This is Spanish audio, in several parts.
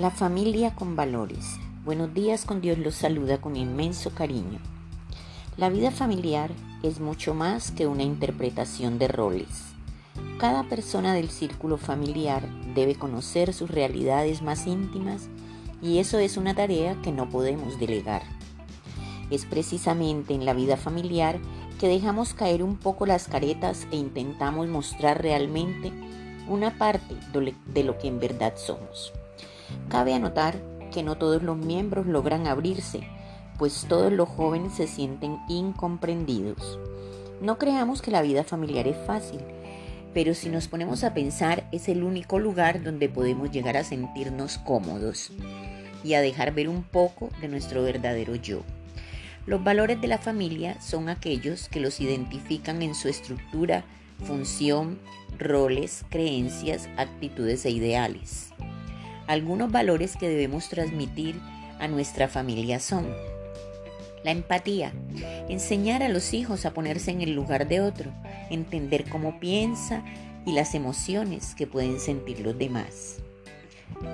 La familia con valores. Buenos días con Dios los saluda con inmenso cariño. La vida familiar es mucho más que una interpretación de roles. Cada persona del círculo familiar debe conocer sus realidades más íntimas y eso es una tarea que no podemos delegar. Es precisamente en la vida familiar que dejamos caer un poco las caretas e intentamos mostrar realmente una parte de lo que en verdad somos. Cabe anotar que no todos los miembros logran abrirse, pues todos los jóvenes se sienten incomprendidos. No creamos que la vida familiar es fácil, pero si nos ponemos a pensar es el único lugar donde podemos llegar a sentirnos cómodos y a dejar ver un poco de nuestro verdadero yo. Los valores de la familia son aquellos que los identifican en su estructura, función, roles, creencias, actitudes e ideales. Algunos valores que debemos transmitir a nuestra familia son la empatía, enseñar a los hijos a ponerse en el lugar de otro, entender cómo piensa y las emociones que pueden sentir los demás.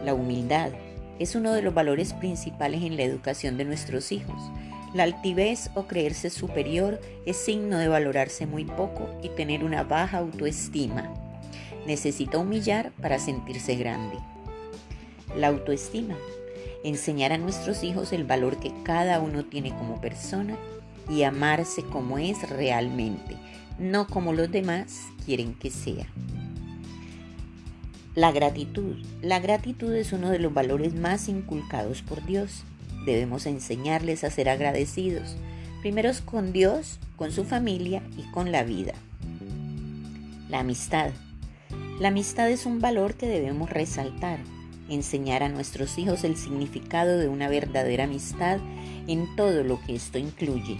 La humildad es uno de los valores principales en la educación de nuestros hijos. La altivez o creerse superior es signo de valorarse muy poco y tener una baja autoestima. Necesita humillar para sentirse grande la autoestima, enseñar a nuestros hijos el valor que cada uno tiene como persona y amarse como es realmente, no como los demás quieren que sea. La gratitud. La gratitud es uno de los valores más inculcados por Dios. Debemos enseñarles a ser agradecidos, primero con Dios, con su familia y con la vida. La amistad. La amistad es un valor que debemos resaltar enseñar a nuestros hijos el significado de una verdadera amistad en todo lo que esto incluye.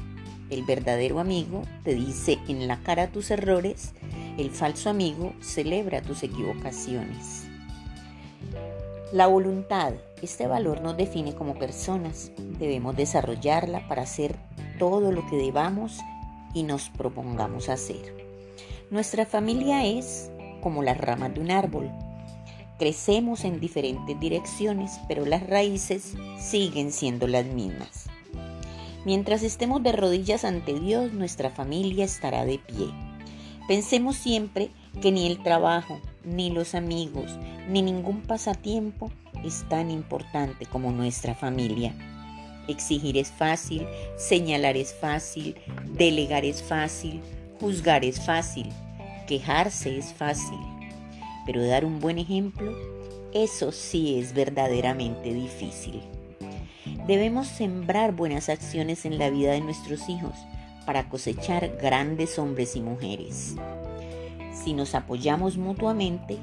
El verdadero amigo te dice en la cara tus errores, el falso amigo celebra tus equivocaciones. La voluntad, este valor nos define como personas. Debemos desarrollarla para hacer todo lo que debamos y nos propongamos hacer. Nuestra familia es como las ramas de un árbol, Crecemos en diferentes direcciones, pero las raíces siguen siendo las mismas. Mientras estemos de rodillas ante Dios, nuestra familia estará de pie. Pensemos siempre que ni el trabajo, ni los amigos, ni ningún pasatiempo es tan importante como nuestra familia. Exigir es fácil, señalar es fácil, delegar es fácil, juzgar es fácil, quejarse es fácil pero dar un buen ejemplo, eso sí es verdaderamente difícil. Debemos sembrar buenas acciones en la vida de nuestros hijos para cosechar grandes hombres y mujeres. Si nos apoyamos mutuamente,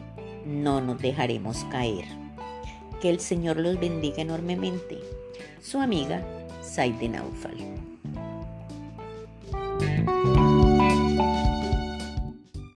no nos dejaremos caer. Que el Señor los bendiga enormemente. Su amiga, Saide Naufal.